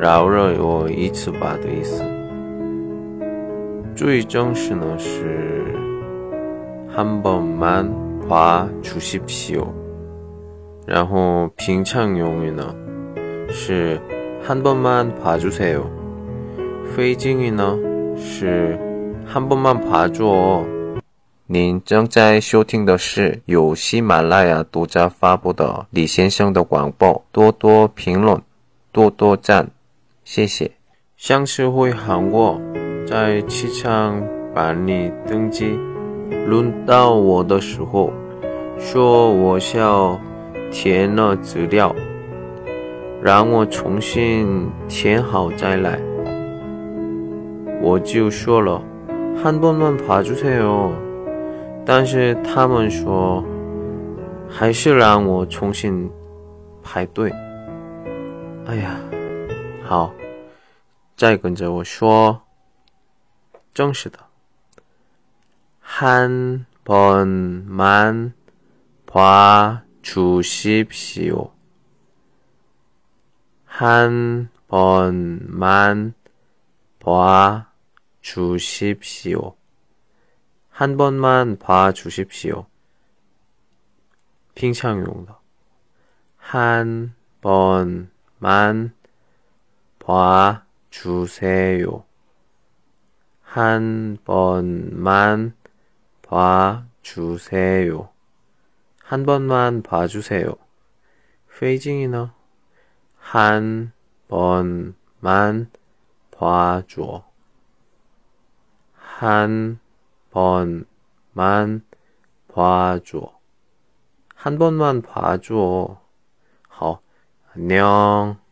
饶了我一次吧的意思。注意正式呢是한번만봐주십시 오， 然后平常用语呢是한번만봐주세 요。 非敬语呢是한번만봐 줘。 您正在收听的是由喜马拉雅独家发布的李先生的广播，多多评论，多多赞， 谢谢。上次回韩国，在机场办理登机，轮到我的时候，说我要填了资料，让我重新填好再来，我就说了，한번만봐주세 요。 但是他们说，还是让我重新排队。哎呀， 好，再跟着我说，正式的，한번만봐주십시 오， 한번만봐주십시 오。 한 번만 봐 주십시오. 핑창용도 한 번만 봐 주세요. 한 번만 봐 주세요. 한 번만 봐 주세요. 페이징이너 한 번만 봐줘. 한 번만 봐줘. 한 번만 봐줘. 好，안녕。